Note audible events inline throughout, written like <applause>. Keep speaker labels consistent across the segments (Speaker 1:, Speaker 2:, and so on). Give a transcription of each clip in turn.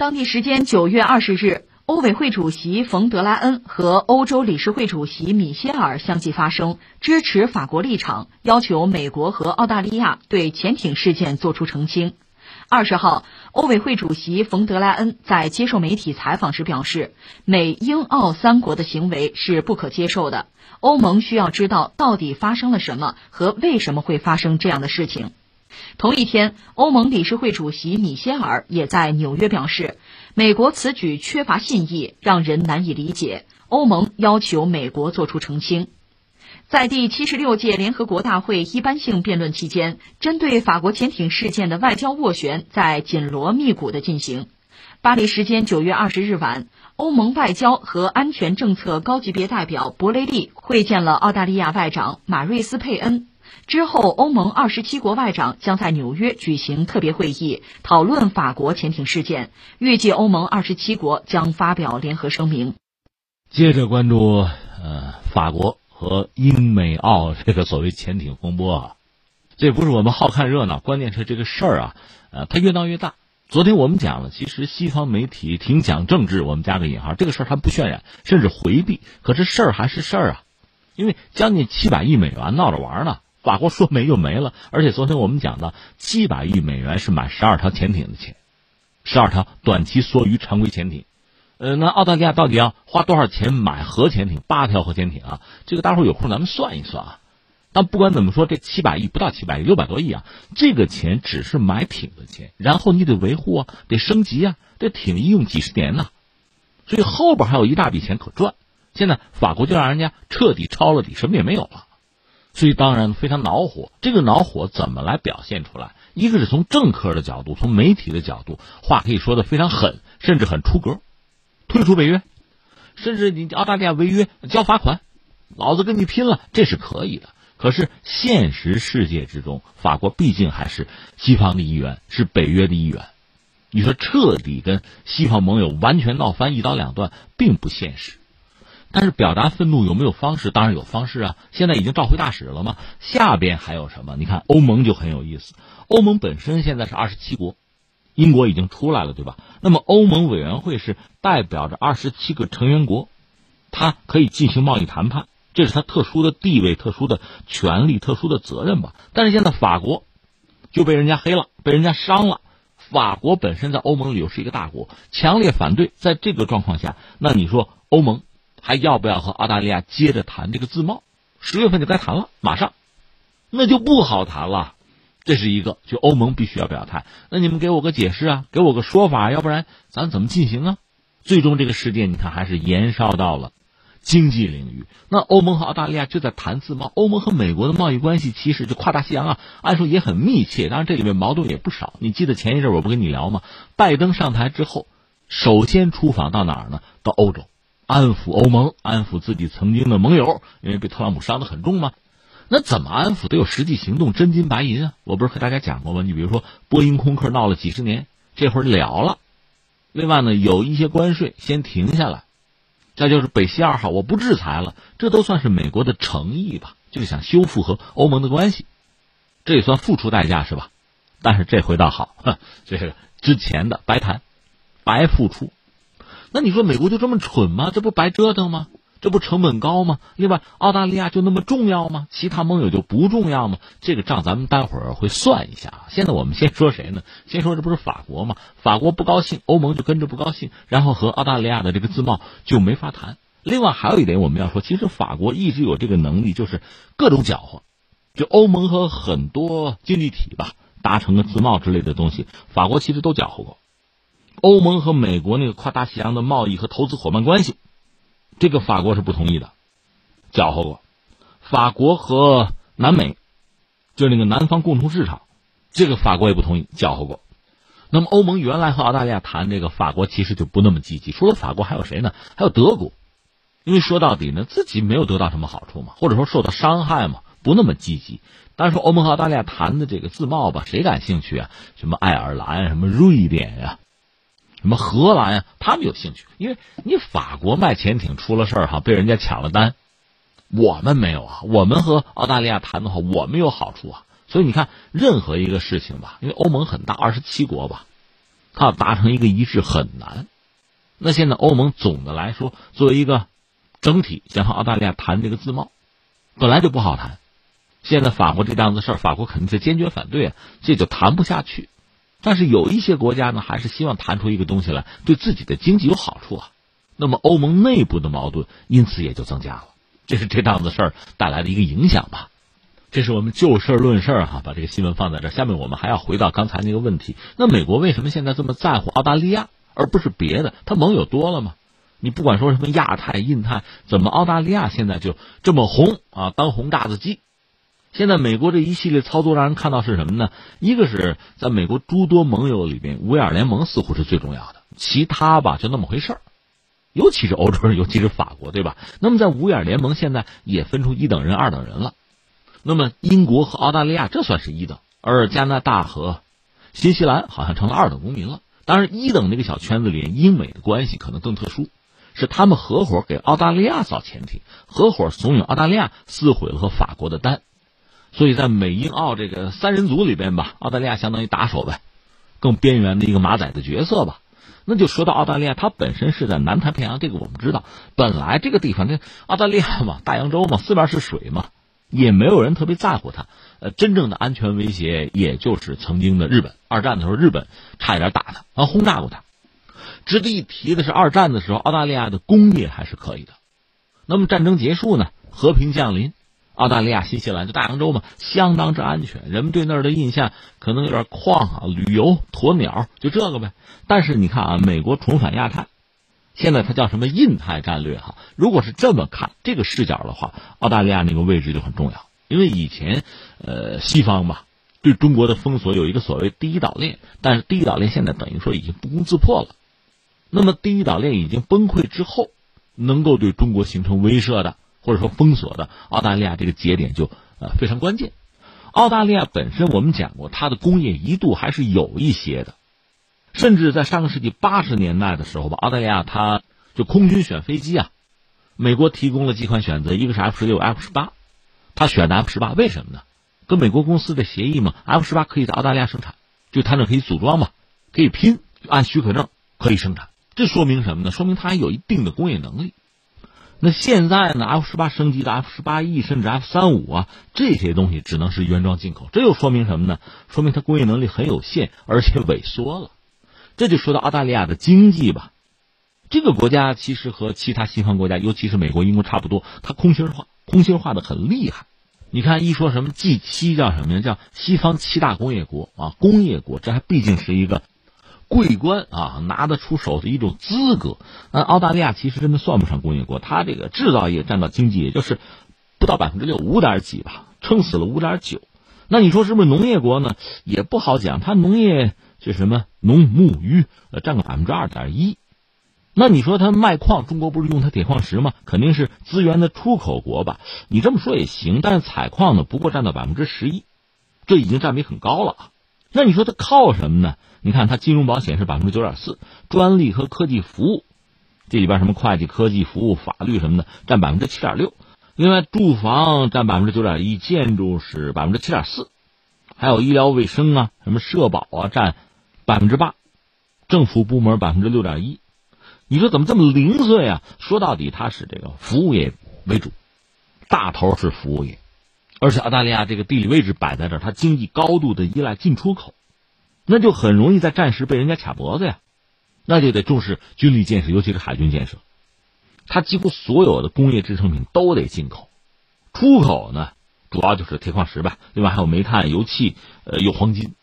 Speaker 1: 当地时间九月二十日，欧委会主席冯德莱恩和欧洲理事会主席米歇尔相继发声，支持法国立场，要求美国和澳大利亚对潜艇事件作出澄清。二十号，欧委会主席冯德莱恩在接受媒体采访时表示，美英澳三国的行为是不可接受的，欧盟需要知道到底发生了什么和为什么会发生这样的事情。同一天，欧盟理事会主席米歇尔也在纽约表示，美国此举缺乏信义，让人难以理解。欧盟要求美国作出澄清。在第七十六届联合国大会一般性辩论期间，针对法国潜艇事件的外交斡旋在紧锣密鼓的进行。巴黎时间九月二十日晚，欧盟外交和安全政策高级别代表博雷利会见了澳大利亚外长马瑞斯佩恩。之后，欧盟二十七国外长将在纽约举行特别会议，讨论法国潜艇事件。预计欧盟二十七国将发表联合声明。
Speaker 2: 接着关注，呃，法国和英美澳这个所谓潜艇风波啊，这不是我们好看热闹，关键是这个事儿啊，呃，它越闹越大。昨天我们讲了，其实西方媒体挺讲政治，我们加个引号，这个事儿它不渲染，甚至回避，可是事儿还是事儿啊，因为将近七百亿美元闹着玩呢。法国说没就没了，而且昨天我们讲到，七百亿美元是买十二条潜艇的钱，十二条短期梭鱼常规潜艇。呃，那澳大利亚到底要花多少钱买核潜艇？八条核潜艇啊，这个待会儿有空咱们算一算啊。但不管怎么说，这七百亿不到七百亿，六百多亿啊，这个钱只是买艇的钱，然后你得维护啊，得升级啊，这艇一用几十年呢，所以后边还有一大笔钱可赚。现在法国就让人家彻底抄了底，什么也没有了。所以当然非常恼火，这个恼火怎么来表现出来？一个是从政客的角度，从媒体的角度，话可以说的非常狠，甚至很出格，退出北约，甚至你澳大利亚违约交罚款，老子跟你拼了，这是可以的。可是现实世界之中，法国毕竟还是西方的一员，是北约的一员，你说彻底跟西方盟友完全闹翻，一刀两断，并不现实。但是表达愤怒有没有方式？当然有方式啊！现在已经召回大使了嘛。下边还有什么？你看欧盟就很有意思。欧盟本身现在是二十七国，英国已经出来了，对吧？那么欧盟委员会是代表着二十七个成员国，它可以进行贸易谈判，这是它特殊的地位、特殊的权利、特殊的责任吧。但是现在法国就被人家黑了，被人家伤了。法国本身在欧盟里又是一个大国，强烈反对。在这个状况下，那你说欧盟？还要不要和澳大利亚接着谈这个自贸？十月份就该谈了，马上，那就不好谈了。这是一个，就欧盟必须要表态。那你们给我个解释啊，给我个说法，要不然咱怎么进行啊？最终这个事件，你看还是延烧到了经济领域。那欧盟和澳大利亚就在谈自贸。欧盟和美国的贸易关系其实就跨大西洋啊，按说也很密切。当然这里面矛盾也不少。你记得前一阵我不跟你聊吗？拜登上台之后，首先出访到哪儿呢？到欧洲。安抚欧盟，安抚自己曾经的盟友，因为被特朗普伤得很重嘛。那怎么安抚？得有实际行动，真金白银啊！我不是和大家讲过吗？你比如说，波音空客闹了几十年，这会儿了了。另外呢，有一些关税先停下来，再就是北溪二号，我不制裁了，这都算是美国的诚意吧？就是想修复和欧盟的关系，这也算付出代价是吧？但 <laughs> 是这回倒好，这是之前的白谈，白付出。那你说美国就这么蠢吗？这不白折腾吗？这不成本高吗？另外，澳大利亚就那么重要吗？其他盟友就不重要吗？这个账咱们待会儿会算一下。现在我们先说谁呢？先说这不是法国吗？法国不高兴，欧盟就跟着不高兴，然后和澳大利亚的这个自贸就没法谈。另外还有一点我们要说，其实法国一直有这个能力，就是各种搅和，就欧盟和很多经济体吧达成个自贸之类的东西，法国其实都搅和过。欧盟和美国那个跨大西洋的贸易和投资伙伴关系，这个法国是不同意的，搅和过。法国和南美，就是那个南方共同市场，这个法国也不同意，搅和过。那么欧盟原来和澳大利亚谈这个，法国其实就不那么积极。除了法国还有谁呢？还有德国，因为说到底呢，自己没有得到什么好处嘛，或者说受到伤害嘛，不那么积极。但是说欧盟和澳大利亚谈的这个自贸吧，谁感兴趣啊？什么爱尔兰，什么瑞典呀？什么荷兰呀？他们有兴趣，因为你法国卖潜艇出了事儿哈，被人家抢了单，我们没有啊。我们和澳大利亚谈的话，我们有好处啊。所以你看，任何一个事情吧，因为欧盟很大，二十七国吧，它要达成一个一致很难。那现在欧盟总的来说，作为一个整体，想和澳大利亚谈这个自贸，本来就不好谈。现在法国这档子事儿，法国肯定是坚决反对啊，这就谈不下去。但是有一些国家呢，还是希望谈出一个东西来，对自己的经济有好处啊。那么欧盟内部的矛盾因此也就增加了，这是这档子事儿带来的一个影响吧。这是我们就事论事哈，把这个新闻放在这。下面我们还要回到刚才那个问题：那美国为什么现在这么在乎澳大利亚，而不是别的？他盟友多了吗？你不管说什么亚太、印太，怎么澳大利亚现在就这么红啊？当红炸子鸡。现在美国这一系列操作让人看到是什么呢？一个是在美国诸多盟友里边，五眼联盟似乎是最重要的，其他吧就那么回事儿。尤其是欧洲人，尤其是法国，对吧？那么在五眼联盟现在也分出一等人、二等人了。那么英国和澳大利亚这算是一等，而加拿大和新西兰好像成了二等公民了。当然，一等那个小圈子里，英美的关系可能更特殊，是他们合伙给澳大利亚造潜艇，合伙怂恿澳大利亚撕毁了和法国的单。所以在美英澳这个三人组里边吧，澳大利亚相当于打手呗，更边缘的一个马仔的角色吧。那就说到澳大利亚，它本身是在南太平洋，这个我们知道。本来这个地方，这澳大利亚嘛，大洋洲嘛，四面是水嘛，也没有人特别在乎它。呃，真正的安全威胁，也就是曾经的日本。二战的时候，日本差一点打它，啊，轰炸过它。值得一提的是，二战的时候，澳大利亚的工业还是可以的。那么战争结束呢？和平降临。澳大利亚、新西兰就大洋洲嘛，相当之安全。人们对那儿的印象可能有点矿啊、旅游、鸵鸟，就这个呗。但是你看啊，美国重返亚太，现在它叫什么印太战略哈？如果是这么看这个视角的话，澳大利亚那个位置就很重要。因为以前，呃，西方吧对中国的封锁有一个所谓第一岛链，但是第一岛链现在等于说已经不攻自破了。那么第一岛链已经崩溃之后，能够对中国形成威慑的。或者说封锁的澳大利亚这个节点就呃非常关键。澳大利亚本身我们讲过，它的工业一度还是有一些的，甚至在上个世纪八十年代的时候吧，澳大利亚它就空军选飞机啊，美国提供了几款选择，一个是 F 十六、F 十八，他选的 F 十八，为什么呢？跟美国公司的协议嘛，F 十八可以在澳大利亚生产，就他那可以组装嘛，可以拼，按许可证可以生产，这说明什么呢？说明它还有一定的工业能力。那现在呢？F 十八升级的 F 十八 E 甚至 F 三五啊，这些东西只能是原装进口。这又说明什么呢？说明它工业能力很有限，而且萎缩了。这就说到澳大利亚的经济吧。这个国家其实和其他西方国家，尤其是美国、英国差不多，它空心化，空心化的很厉害。你看，一说什么 G 七叫什么呀？叫西方七大工业国啊，工业国，这还毕竟是一个。桂冠啊，拿得出手的一种资格。那澳大利亚其实真的算不上工业国，它这个制造业占到经济也就是不到百分之六，五点几吧，撑死了五点九。那你说是不是农业国呢？也不好讲，它农业就什么农牧渔呃占个百分之二点一。那你说它卖矿，中国不是用它铁矿石吗？肯定是资源的出口国吧？你这么说也行，但是采矿呢，不过占到百分之十一，这已经占比很高了啊。那你说它靠什么呢？你看，它金融保险是百分之九点四，专利和科技服务，这里边什么会计、科技服务、法律什么的占百分之七点六，另外住房占百分之九点一，建筑是百分之七点四，还有医疗卫生啊、什么社保啊占百分之八，政府部门百分之六点一，你说怎么这么零碎啊？说到底，它是这个服务业为主，大头是服务业，而且澳大利亚这个地理位置摆在这儿，它经济高度的依赖进出口。那就很容易在战时被人家卡脖子呀，那就得重视军力建设，尤其是海军建设。它几乎所有的工业制成品都得进口，出口呢主要就是铁矿石吧，另外还有煤炭、油气，呃，有黄金，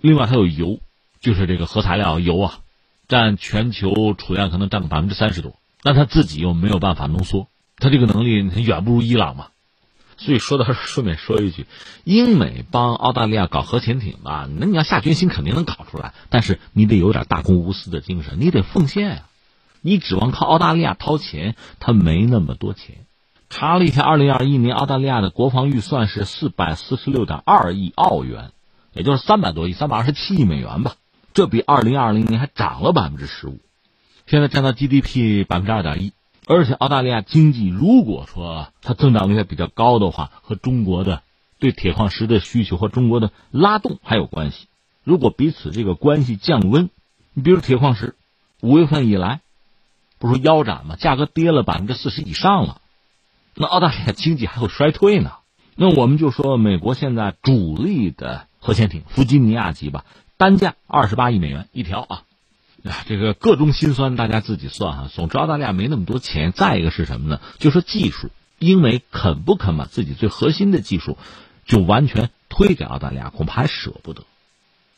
Speaker 2: 另外还有油，就是这个核材料油啊，占全球储量可能占个百分之三十多。那他自己又没有办法浓缩，他这个能力远不如伊朗嘛。所以说到，顺便说一句，英美帮澳大利亚搞核潜艇吧，那你要下决心肯定能搞出来，但是你得有点大公无私的精神，你得奉献呀。你指望靠澳大利亚掏钱，他没那么多钱。查了一下，二零二一年澳大利亚的国防预算是四百四十六点二亿澳元，也就是三百多亿，三百二十七亿美元吧。这比二零二零年还涨了百分之十五，现在占到 GDP 百分之二点一。而且澳大利亚经济如果说它增长率还比较高的话，和中国的对铁矿石的需求和中国的拉动还有关系。如果彼此这个关系降温，你比如铁矿石，五月份以来，不是腰斩吗？价格跌了百分之四十以上了。那澳大利亚经济还会衰退呢？那我们就说，美国现在主力的核潜艇弗吉尼亚级吧，单价二十八亿美元一条啊！啊这个各种心酸，大家自己算哈。总之，澳大利亚没那么多钱。再一个是什么呢？就说技术，英美肯不肯把自己最核心的技术就完全推给澳大利亚？恐怕还舍不得。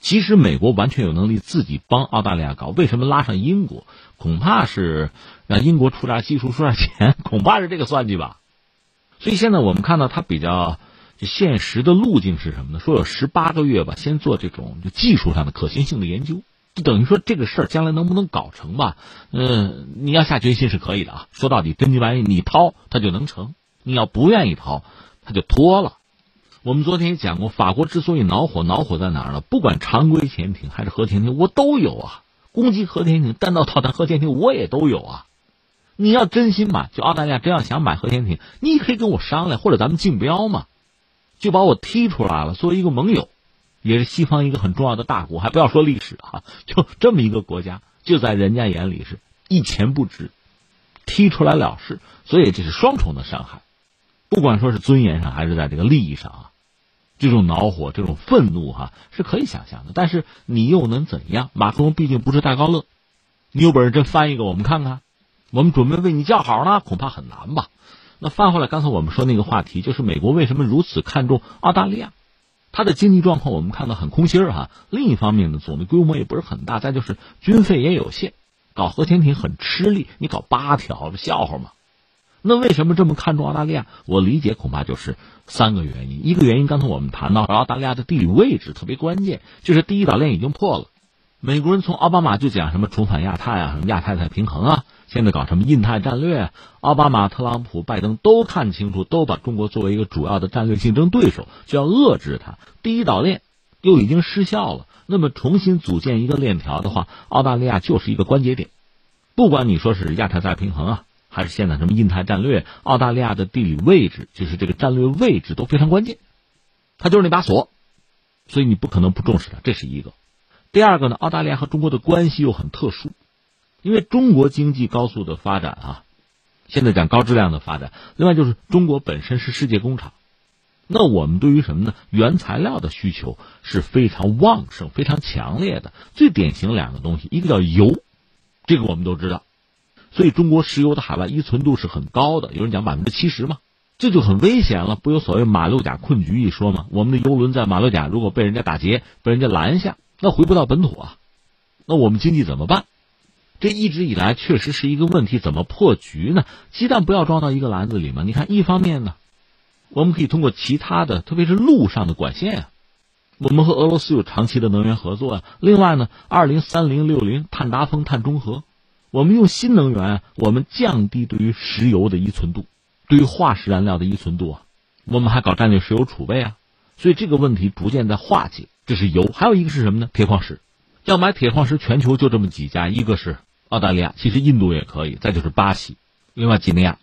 Speaker 2: 其实美国完全有能力自己帮澳大利亚搞，为什么拉上英国？恐怕是让英国出点技术，出点钱，恐怕是这个算计吧。所以现在我们看到它比较现实的路径是什么呢？说有十八个月吧，先做这种就技术上的可行性的研究。就等于说这个事儿将来能不能搞成吧？嗯，你要下决心是可以的啊。说到底，真金白银你掏，它就能成；你要不愿意掏，它就拖了。我们昨天也讲过，法国之所以恼火，恼火在哪儿呢？不管常规潜艇还是核潜艇，我都有啊。攻击核潜艇、弹道导弹核潜艇，我也都有啊。你要真心买，就澳大利亚真要想买核潜艇，你可以跟我商量，或者咱们竞标嘛，就把我踢出来了，作为一个盟友。也是西方一个很重要的大国，还不要说历史啊，<laughs> 就这么一个国家，就在人家眼里是一钱不值，踢出来了事，所以这是双重的伤害，不管说是尊严上还是在这个利益上啊，这种恼火、这种愤怒哈是可以想象的。但是你又能怎样？马克龙毕竟不是戴高乐，你有本事真翻一个我们看看，我们准备为你叫好呢，恐怕很难吧？那翻回来，刚才我们说那个话题，就是美国为什么如此看重澳大利亚？它的经济状况我们看到很空心儿哈，另一方面呢，总的规模也不是很大，再就是军费也有限，搞核潜艇很吃力，你搞八条笑话嘛？那为什么这么看重澳大利亚？我理解恐怕就是三个原因。一个原因刚才我们谈到澳大利亚的地理位置特别关键，就是第一岛链已经破了。美国人从奥巴马就讲什么重返亚太啊，什么亚太太平衡啊，现在搞什么印太战略，奥巴马、特朗普、拜登都看清楚，都把中国作为一个主要的战略竞争对手，就要遏制它。第一岛链又已经失效了，那么重新组建一个链条的话，澳大利亚就是一个关节点。不管你说是亚太再平衡啊，还是现在什么印太战略，澳大利亚的地理位置就是这个战略位置都非常关键，它就是那把锁，所以你不可能不重视它，这是一个。第二个呢，澳大利亚和中国的关系又很特殊，因为中国经济高速的发展啊，现在讲高质量的发展。另外就是中国本身是世界工厂，那我们对于什么呢？原材料的需求是非常旺盛、非常强烈的。最典型两个东西，一个叫油，这个我们都知道，所以中国石油的海外依存度是很高的，有人讲百分之七十嘛，这就很危险了。不有所谓马六甲困局一说吗？我们的油轮在马六甲如果被人家打劫、被人家拦下。那回不到本土啊，那我们经济怎么办？这一直以来确实是一个问题，怎么破局呢？鸡蛋不要装到一个篮子里嘛。你看，一方面呢，我们可以通过其他的，特别是路上的管线啊，我们和俄罗斯有长期的能源合作啊。另外呢，二零三零六零碳达峰、碳中和，我们用新能源，我们降低对于石油的依存度，对于化石燃料的依存度啊，我们还搞战略石油储备啊。所以这个问题逐渐在化解。这是油，还有一个是什么呢？铁矿石，要买铁矿石，全球就这么几家，一个是澳大利亚，其实印度也可以，再就是巴西，另外几内亚。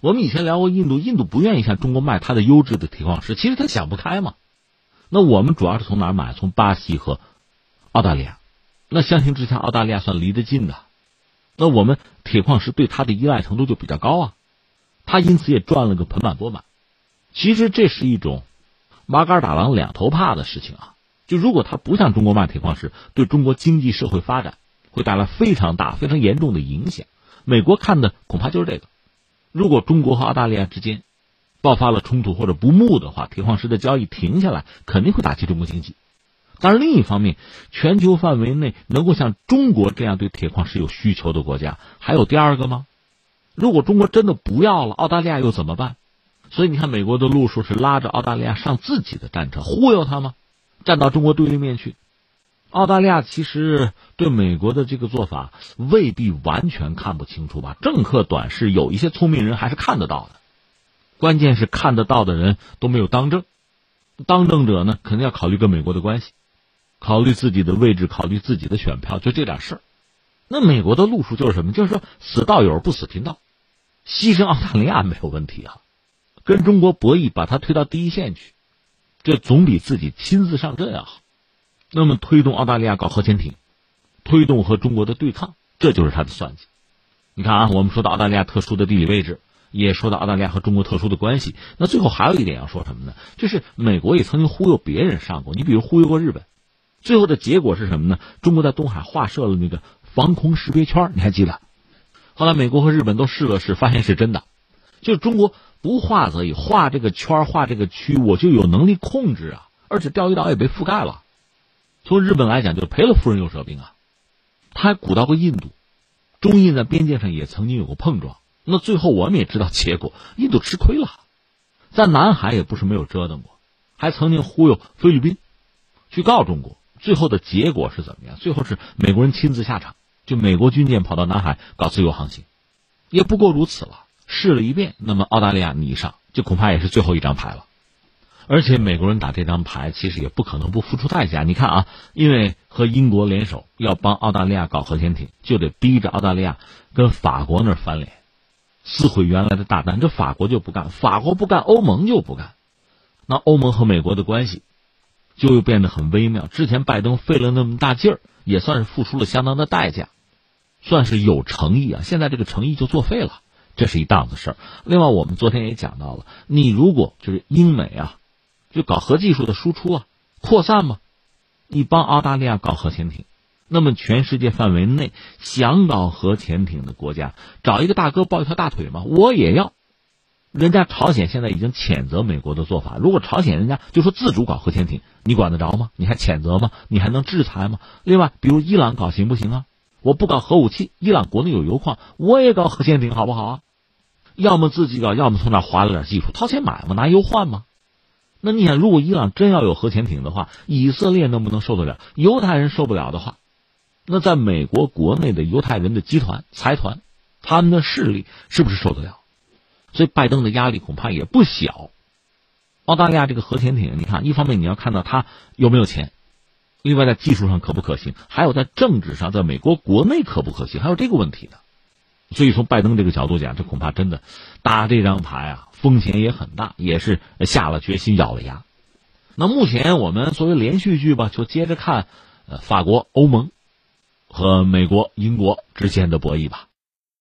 Speaker 2: 我们以前聊过印度，印度不愿意向中国卖它的优质的铁矿石，其实他想不开嘛。那我们主要是从哪儿买？从巴西和澳大利亚。那相形之下，澳大利亚算离得近的，那我们铁矿石对它的依赖程度就比较高啊，它因此也赚了个盆满钵满。其实这是一种麻杆打狼两头怕的事情啊。就如果他不向中国卖铁矿石，对中国经济社会发展会带来非常大、非常严重的影响。美国看的恐怕就是这个。如果中国和澳大利亚之间爆发了冲突或者不睦的话，铁矿石的交易停下来，肯定会打击中国经济。但是另一方面，全球范围内能够像中国这样对铁矿石有需求的国家，还有第二个吗？如果中国真的不要了，澳大利亚又怎么办？所以你看，美国的路数是拉着澳大利亚上自己的战车，忽悠他吗？站到中国对立面去，澳大利亚其实对美国的这个做法未必完全看不清楚吧？政客短视，有一些聪明人还是看得到的。关键是看得到的人都没有当政，当政者呢，肯定要考虑跟美国的关系，考虑自己的位置，考虑自己的选票，就这点事儿。那美国的路数就是什么？就是说死道友不死贫道，牺牲澳大利亚没有问题啊，跟中国博弈，把它推到第一线去。这总比自己亲自上阵要好。那么，推动澳大利亚搞核潜艇，推动和中国的对抗，这就是他的算计。你看啊，我们说到澳大利亚特殊的地理位置，也说到澳大利亚和中国特殊的关系。那最后还有一点要说什么呢？就是美国也曾经忽悠别人上过，你比如忽悠过日本，最后的结果是什么呢？中国在东海画设了那个防空识别圈，你还记得？后来美国和日本都试了试，发现是真的，就是中国不画则已，画这个圈画这个区，我就有能力控制啊，而且钓鱼岛也被覆盖了。从日本来讲，就赔了夫人又折兵啊，他还鼓捣过印度。中印在边界上也曾经有过碰撞，那最后我们也知道结果，印度吃亏了，在南海也不是没有折腾过，还曾经忽悠菲律宾去告中国，最后的结果是怎么样？最后是美国人亲自下场，就美国军舰跑到南海搞自由航行，也不过如此了。试了一遍，那么澳大利亚你上，就恐怕也是最后一张牌了。而且美国人打这张牌，其实也不可能不付出代价。你看啊，因为和英国联手要帮澳大利亚搞核潜艇，就得逼着澳大利亚跟法国那儿翻脸，撕毁原来的大单。这法国就不干，法国不干，欧盟就不干。那欧盟和美国的关系就又变得很微妙。之前拜登费了那么大劲儿，也算是付出了相当的代价，算是有诚意啊。现在这个诚意就作废了，这是一档子事儿。另外，我们昨天也讲到了，你如果就是英美啊。就搞核技术的输出啊，扩散嘛。你帮澳大利亚搞核潜艇，那么全世界范围内想搞核潜艇的国家，找一个大哥抱一条大腿嘛，我也要。人家朝鲜现在已经谴责美国的做法，如果朝鲜人家就说自主搞核潜艇，你管得着吗？你还谴责吗？你还能制裁吗？另外，比如伊朗搞行不行啊？我不搞核武器，伊朗国内有油矿，我也搞核潜艇好不好啊？要么自己搞，要么从那划了点技术，掏钱买嘛，拿油换嘛。那你想，如果伊朗真要有核潜艇的话，以色列能不能受得了？犹太人受不了的话，那在美国国内的犹太人的集团财团，他们的势力是不是受得了？所以拜登的压力恐怕也不小。澳大利亚这个核潜艇，你看，一方面你要看到它有没有钱，另外在技术上可不可行，还有在政治上，在美国国内可不可行，还有这个问题呢。所以从拜登这个角度讲，这恐怕真的打这张牌啊。风险也很大，也是下了决心，咬了牙。那目前我们作为连续剧吧，就接着看，呃，法国、欧盟和美国、英国之间的博弈吧。